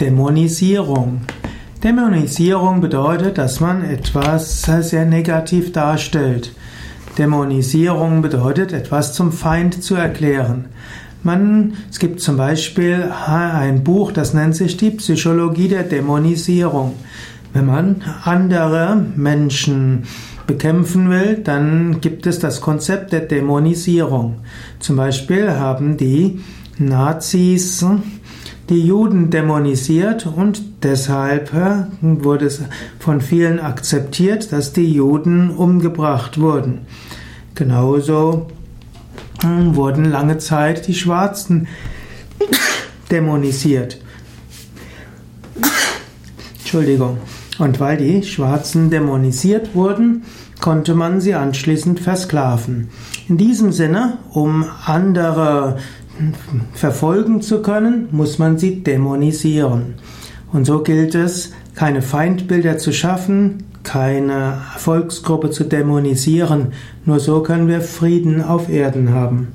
Dämonisierung. Dämonisierung bedeutet, dass man etwas sehr negativ darstellt. Dämonisierung bedeutet, etwas zum Feind zu erklären. Man, es gibt zum Beispiel ein Buch, das nennt sich die Psychologie der Dämonisierung. Wenn man andere Menschen bekämpfen will, dann gibt es das Konzept der Dämonisierung. Zum Beispiel haben die Nazis die Juden dämonisiert und deshalb wurde es von vielen akzeptiert, dass die Juden umgebracht wurden. Genauso äh, wurden lange Zeit die Schwarzen dämonisiert. Entschuldigung. Und weil die Schwarzen dämonisiert wurden, konnte man sie anschließend versklaven. In diesem Sinne, um andere verfolgen zu können, muss man sie dämonisieren. Und so gilt es, keine Feindbilder zu schaffen, keine Volksgruppe zu dämonisieren. Nur so können wir Frieden auf Erden haben.